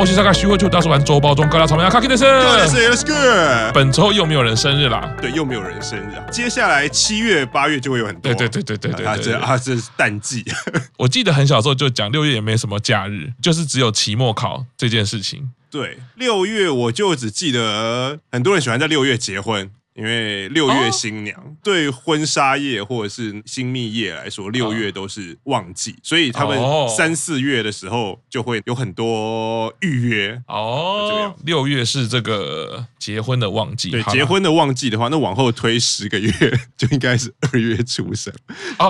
东欧西沙卡徐汇兔大叔玩周报中，高大草莓卡基的是，Let's go。本周又没有人生日啦，对，又没有人生日啊。接下来七月八月就会有很多，对对对对对对，啊这啊这是淡季。我记得很小时候就讲六月也没什么假日，就是只有期末考这件事情。对，六月我就只记得很多人喜欢在六月结婚。因为六月新娘、哦、对婚纱业或者是新蜜业来说，六月都是旺季，所以他们三四月的时候就会有很多预约哦。六月是这个结婚的旺季，对，结婚的旺季的话，那往后推十个月就应该是二月出生，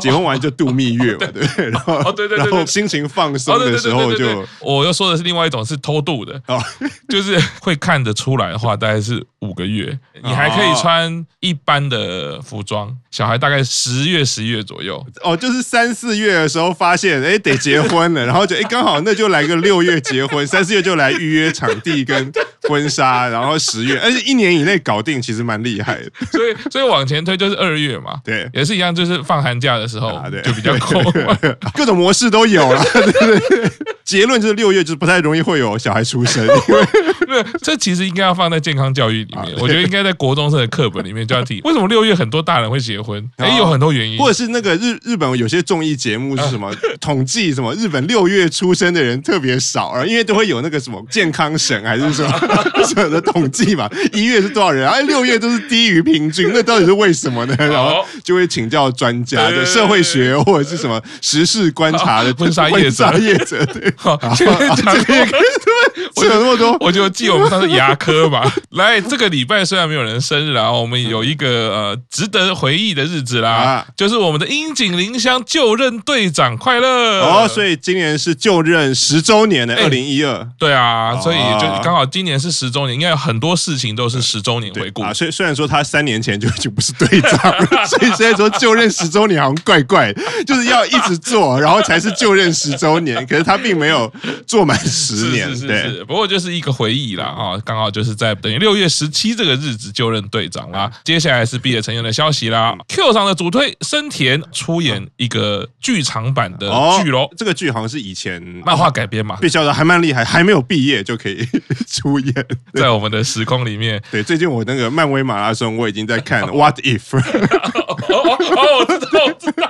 结婚完就度蜜月嘛，对不对？然后对对，然后心情放松的时候就，我要说的是另外一种是偷渡的哦，就是会看得出来的话，大概是五个月，你还可以穿。一般的服装，小孩大概十月、十一月左右哦，就是三四月的时候发现，哎，得结婚了，然后就哎，刚好那就来个六月结婚，三四月就来预约场地跟婚纱，然后十月，而且一年以内搞定，其实蛮厉害的。所以，所以往前推就是二月嘛，对，也是一样，就是放寒假的时候，啊、对，就比较空，各种模式都有了。对对对，结论就是六月就是不太容易会有小孩出生，因为对，这其实应该要放在健康教育里面，我觉得应该在国中生的课本里面就要提。为什么六月很多大人会结婚？哎，有很多原因，或者是那个日日本有些综艺节目是什么统计什么日本六月出生的人特别少啊，因为都会有那个什么健康省还是什么 什么的统计嘛，一月是多少人，哎，六月都是低于平均，那到底是为什么呢？然后就会请教专家，就社会学或者是什么时事观察的婚纱业者，业者对，好，这边讲这个。我有那么多，我就记我们上次牙科嘛。来，这个礼拜虽然没有人生日啊，我们有一个呃值得回忆的日子啦，啊、就是我们的樱井绫香就任队长快乐哦。所以今年是就任十周年的二零一二，对啊，所以就刚好今年是十周年，应该有很多事情都是十周年回顾啊。虽虽然说他三年前就已经不是队长了，所以现在说就任十周年好像怪怪，就是要一直做，然后才是就任十周年。可是他并没有做满十年，是是是是。不过就是一个回忆啦啊，刚好就是在等于六月十七这个日子就任队长啦。接下来是毕业成员的消息啦。Q 上的主推生田出演一个剧场版的剧喽，这个剧好像是以前漫画改编嘛，被叫的还蛮厉害，还没有毕业就可以出演，在我们的时空里面。对，最近我那个漫威马拉松我已经在看 What If。哦，我知道，我知道。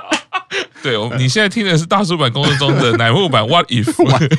对，我你现在听的是大叔版工作中的 乃木坂 What If，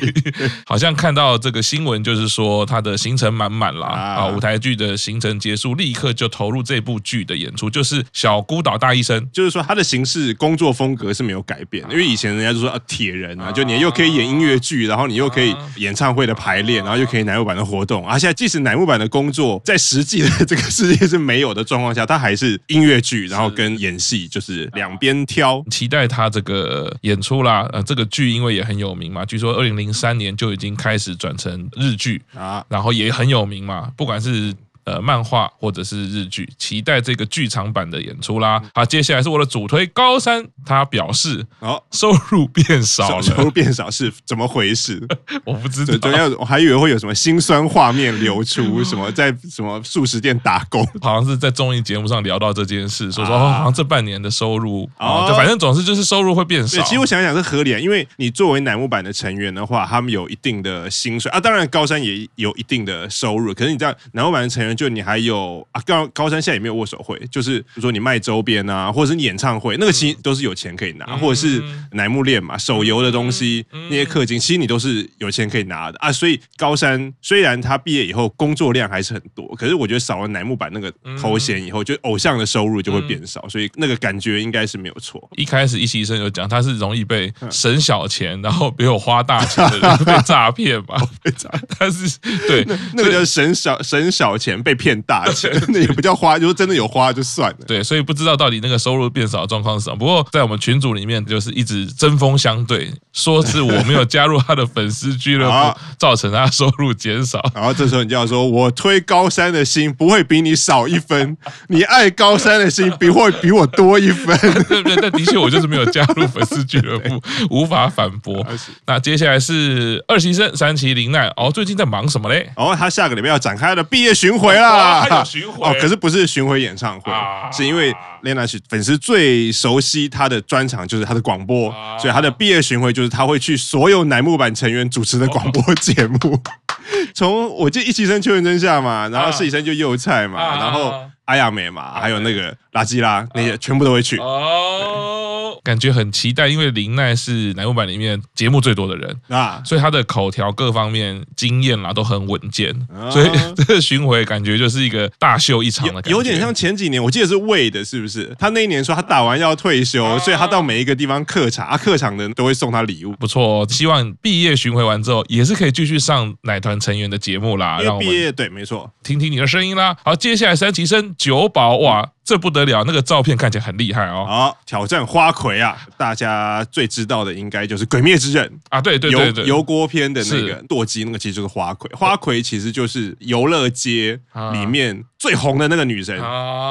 好像看到这个新闻，就是说他的行程满满啦啊，舞台剧的行程结束，立刻就投入这部剧的演出，就是小孤岛大医生，就是说他的形式工作风格是没有改变，因为以前人家就说啊铁人啊，就你又可以演音乐剧，然后你又可以演唱会的排练，然后又可以乃木坂的活动，而现在即使乃木坂的工作在实际的这个世界是没有的状况下，他还是音乐剧，然后跟演戏就是两边挑，期待他。这个演出啦，呃，这个剧因为也很有名嘛，据说二零零三年就已经开始转成日剧啊，然后也很有名嘛，不管是。呃，漫画或者是日剧，期待这个剧场版的演出啦。好，接下来是我的主推高山，他表示，哦，收入变少了，收入变少是怎么回事？我不知道，对，要我还以为会有什么心酸画面流出，什么在什么素食店打工，好像是在综艺节目上聊到这件事，说说好像这半年的收入啊，就反正总是就是收入会变少。其实我想想是合理啊，因为你作为乃木坂的成员的话，他们有一定的薪水啊，当然高山也有一定的收入，可是你知道乃木坂的成员。就你还有啊，高高山现在也没有握手会，就是比如说你卖周边啊，或者是你演唱会，那个其实都是有钱可以拿，或者是乃木恋嘛，手游的东西那些氪金，其实你都是有钱可以拿的。啊。所以高山虽然他毕业以后工作量还是很多，可是我觉得少了乃木坂那个头衔以后，就偶像的收入就会变少，所以那个感觉应该是没有错。一开始一期生有讲他是容易被省小钱，然后没有花大钱的人被诈骗嘛，被诈，但是对那个叫省小省小钱被骗大钱，那也不叫花，就是真的有花就算了。对，所以不知道到底那个收入变少的状况是什么。不过在我们群组里面，就是一直针锋相对，说是我没有加入他的粉丝俱乐部，造成他收入减少。然后这时候你就要说，我推高山的心不会比你少一分，你爱高山的心不会比我多一分，对 不对？但的确我就是没有加入粉丝俱乐部，无法反驳。那接下来是二期生山崎绫奈哦，最近在忙什么嘞？哦，他下个礼拜要展开他的毕业巡回啦。还有巡回哦，可是不是巡回演唱会，啊、是因为 Lena 是粉丝最熟悉她的专场，就是她的广播，啊、所以她的毕业巡回就是他会去所有乃木坂成员主持的广播节目。从我记得一期生秋元真夏嘛，然后实习生就柚菜嘛，啊、然后阿亚美嘛，啊、还有那个拉基拉、啊、那些全部都会去。哦。感觉很期待，因为林奈是乃木坂里面节目最多的人啊，所以他的口条各方面经验啦都很稳健，啊、所以这个巡回感觉就是一个大秀一场的感觉，有，有点像前几年，我记得是魏的，是不是？他那一年说他打完要退休，啊、所以他到每一个地方客场，啊，客场的人都会送他礼物，不错、哦。希望毕业巡回完之后，也是可以继续上奶团成员的节目啦。因为毕业对，没错，听听你的声音啦。好，接下来三期生久保哇。这不得了，那个照片看起来很厉害哦。好，挑战花魁啊！大家最知道的应该就是《鬼灭之刃》啊，对对对对，油锅篇的那个舵姬，那个其实就是花魁。花魁其实就是游乐街里面最红的那个女生，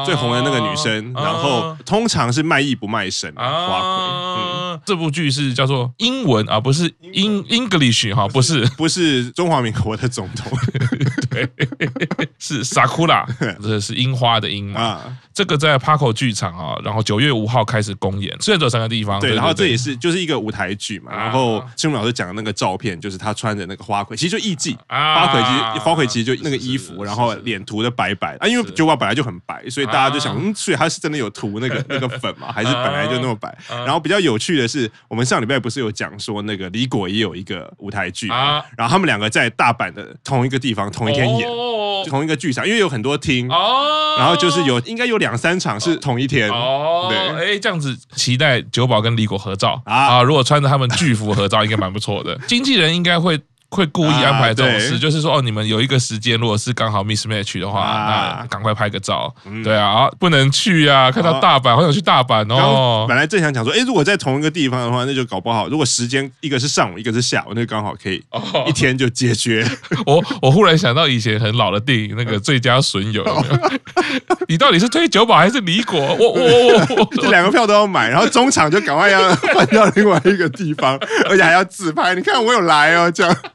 最红的那个女生。然后通常是卖艺不卖身，啊花魁。嗯，这部剧是叫做英文啊，不是英 English 哈，不是 不是中华民国的总统，对，是 Sakura，这是樱花的樱嘛。这个在 Paco 剧场啊，然后九月五号开始公演，虽然只有三个地方。对，然后这也是就是一个舞台剧嘛。然后青木老师讲的那个照片，就是他穿着那个花魁，其实就艺伎。花魁其实花魁其实就那个衣服，然后脸涂的白白啊，因为酒吧本来就很白，所以大家就想，嗯，所以他是真的有涂那个 那个粉嘛，还是本来就那么白？然后比较有趣的是，我们上礼拜不是有讲说那个李果也有一个舞台剧啊，然后他们两个在大阪的同一个地方同一天演，同一个剧场，因为有很多厅，然后就是有应该有两。三场是同一天哦，对，哎，这样子期待九宝跟李果合照啊！如果穿着他们剧服合照，应该蛮不错的。经纪人应该会。会故意安排这种事，就是说哦，你们有一个时间，如果是刚好 mismatch 的话，那赶快拍个照。对啊，不能去啊！看到大阪，好想去大阪哦。本来正想讲说，哎，如果在同一个地方的话，那就搞不好。如果时间一个是上午，一个是下午，那刚好可以一天就解决。我我忽然想到以前很老的电影，那个《最佳损友》，你到底是推九保还是李果？我我我 这两个票都要买，然后中场就赶快要换到另外一个地方，而且还要自拍。你看我有来哦，这样。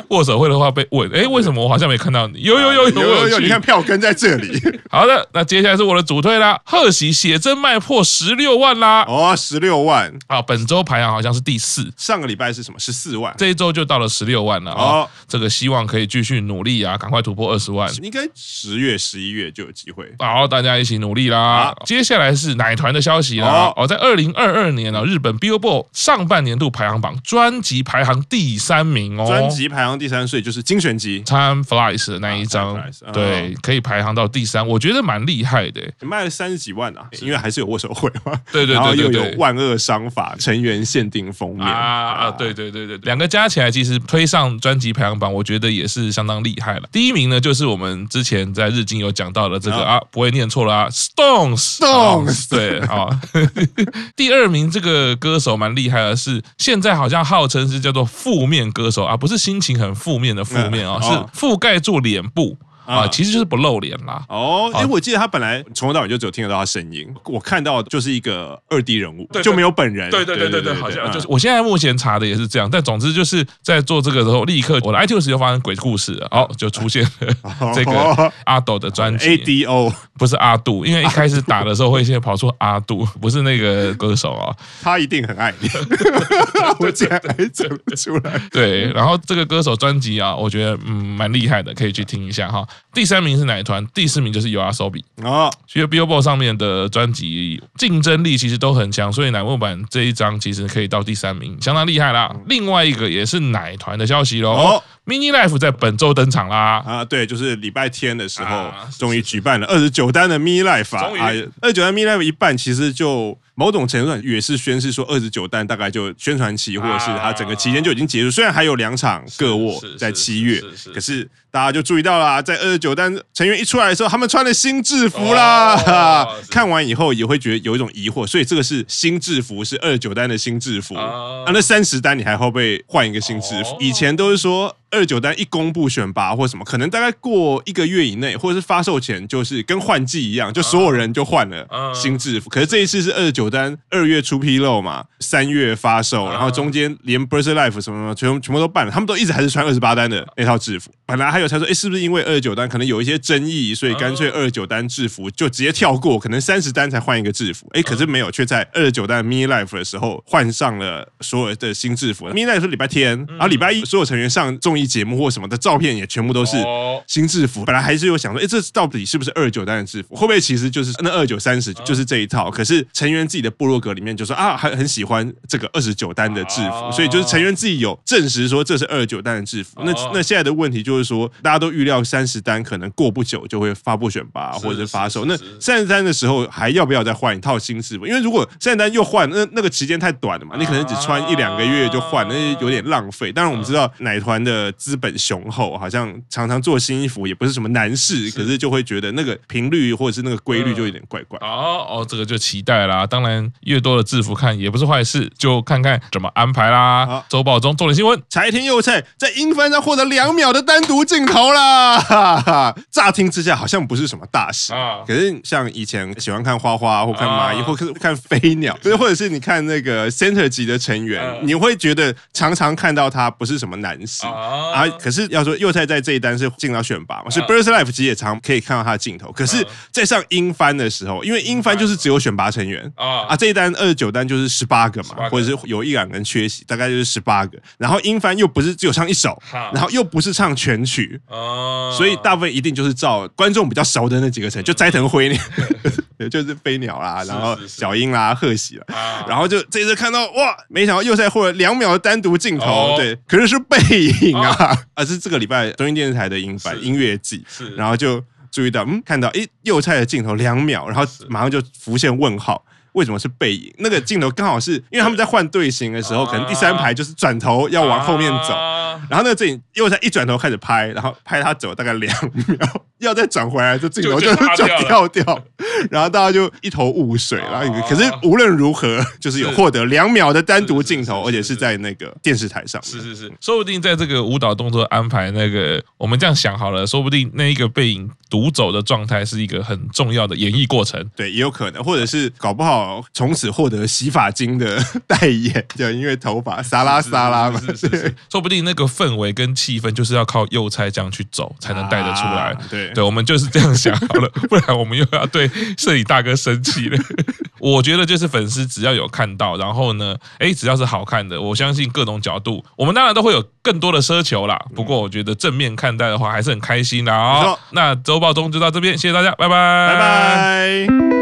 握手会的话被问，哎，为什么我好像没看到你？有有有有有有，你看票根在这里。好的，那接下来是我的主推啦，贺喜写真卖破十六万啦！哦，十六万啊！本周排行好像是第四，上个礼拜是什么？十四万，这一周就到了十六万了啊！这个希望可以继续努力啊，赶快突破二十万，应该十月、十一月就有机会。好，大家一起努力啦！接下来是奶团的消息啦。哦，在二零二二年呢，日本 Billboard 上半年度排行榜专辑排行第三名哦，专辑排行第三，所以就是精选集。Time Flies 的那一张，对，可以排行到第三，我觉得蛮厉害的，卖了三十几万啊，因为还是有握手会嘛，对对对，然后又有万恶商法成员限定封面。啊，对对对对，两个加起来其实推上专辑排行榜，我觉得也是相当厉害了。第一名呢，就是我们之前在日经有讲到的这个啊，不会念错了啊，Stones。Stones，对啊，第二名这个歌手蛮厉害的，是现在好像号称是叫做负面歌手啊，不是心情很负面的负面啊，是覆盖住脸部。啊，其实就是不露脸啦。哦，哎，我记得他本来从头到尾就只有听得到他声音，我看到就是一个二 D 人物，对就没有本人。对对对对对，好像就是。我现在目前查的也是这样，但总之就是在做这个时候，立刻我的 iTunes 就发生鬼故事了，哦，就出现了这个 阿斗的专辑。A D O 不是阿杜，因为一开始打的时候会先跑出阿杜，不是那个歌手啊。他一定很爱你，我竟然还整不出来。对，然后这个歌手专辑啊，我觉得嗯蛮厉害的，可以去听一下哈。第三名是奶团，第四名就是 YOASOBI 啊。其实 Billboard 上面的专辑竞争力其实都很强，所以奶木坂这一张其实可以到第三名，相当厉害啦。另外一个也是奶团的消息喽。哦 Mini Life 在本周登场啦！啊，对，就是礼拜天的时候，终于举办了二十九单的 Mini Life 啊！二十九单 Mini Life 一半，其实就某种程度上也是宣示说，二十九单大概就宣传期或者是它整个期间就已经结束。虽然还有两场各卧在七月，可是大家就注意到了，在二十九单成员一出来的时候，他们穿了新制服啦！看完以后也会觉得有一种疑惑，所以这个是新制服，是二十九单的新制服啊？那三十单你还会不会换一个新制服？以前都是说。二九单一公布选拔或什么，可能大概过一个月以内，或者是发售前，就是跟换季一样，就所有人就换了新制服。可是这一次是二九单二月初披露嘛，三月发售，然后中间连 Birthday Life 什么什么全全部都办了，他们都一直还是穿二十八单的那套制服。本来还有他说，哎，是不是因为二九单可能有一些争议，所以干脆二九单制服就直接跳过，可能三十单才换一个制服。哎，可是没有，却在二九单 Mini Life 的时候换上了所有的新制服。Mini Life 是礼拜天，然后礼拜一所有成员上综艺节目或什么的照片也全部都是新制服。本来还是有想说，哎，这到底是不是二九单的制服？会不会其实就是那二九三十就是这一套？可是成员自己的部落格里面就说啊，还很喜欢这个二十九单的制服，所以就是成员自己有证实说这是二九单的制服。那那现在的问题就是说，大家都预料三十单可能过不久就会发布选拔或者是发售。那三十单的时候还要不要再换一套新制服？因为如果三十单又换，那那个期间太短了嘛，你可能只穿一两个月就换，那有点浪费。当然我们知道奶团的资本雄厚，好像常常做新衣服也不是什么难事，可是就会觉得那个频率或者是那个规律就有点怪怪。哦哦，这个就期待啦。当然越多的制服看也不是坏事，就看看怎么安排啦。周报中重点新闻：柴田佑菜在英翻上获得两秒的单独镜头啦！哈哈，乍听之下好像不是什么大事啊，可是像以前喜欢看花花或看蚂蚁或看飞鸟，对，或者是你看那个 center 级的成员，你会觉得常常看到他不是什么难事啊。可是要说柚菜在这一单是进到选拔嘛，是 Birds Life 其实也常可以看到他的镜头。可是，在上英翻的时候，因为英翻就是只有选拔成员啊，这一单二十九单就是十八个嘛，或者是有一两个人缺席，大概就是十八个。然后英翻又不是只有唱一首，然后又不是唱全曲，所以大部分一定就是照观众比较熟的那几个成员，就斋藤辉鸟，就是飞鸟啦，然后小樱啦、贺喜啦，然后就这次看到哇，没想到又在获了两秒的单独镜头，对，可是是背影啊，而是这个礼拜东京电视台的音版音乐季，是。然后就注意到，嗯，看到诶右菜的镜头两秒，然后马上就浮现问号。为什么是背影？那个镜头刚好是因为他们在换队形的时候，可能第三排就是转头要往后面走，然后那个镜又在一转头开始拍，然后拍他走大概两 秒，要再转回来，这镜头就 就掉掉，然后大家就一头雾水。然后可是无论如何，就是有获得两秒的单独镜头，而且是在那个电视台上。是是是，说不定在这个舞蹈动作安排那个，我们这样想好了，说不定那一个背影独走的状态是一个很重要的演绎过程。对，也有可能，或者是搞不好。从此获得洗发精的 代言，就因为头发沙拉沙拉嘛，说不定那个氛围跟气氛就是要靠右菜这样去走才能带得出来。啊、对对，我们就是这样想好了，不然我们又要对摄影大哥生气了。我觉得就是粉丝只要有看到，然后呢，哎，只要是好看的，我相信各种角度，我们当然都会有更多的奢求啦。不过我觉得正面看待的话，还是很开心的啊。那周报中就到这边，谢谢大家，拜拜，拜拜。